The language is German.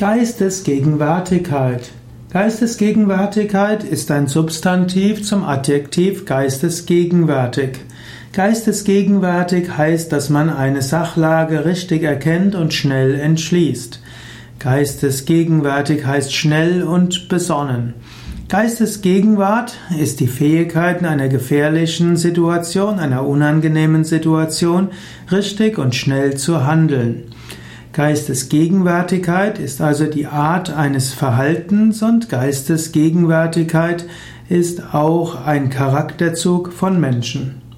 Geistesgegenwärtigkeit. Geistesgegenwärtigkeit ist ein Substantiv zum Adjektiv geistesgegenwärtig. Geistesgegenwärtig heißt, dass man eine Sachlage richtig erkennt und schnell entschließt. Geistesgegenwärtig heißt schnell und besonnen. Geistesgegenwart ist die Fähigkeit in einer gefährlichen Situation, einer unangenehmen Situation, richtig und schnell zu handeln. Geistesgegenwärtigkeit ist also die Art eines Verhaltens und Geistesgegenwärtigkeit ist auch ein Charakterzug von Menschen.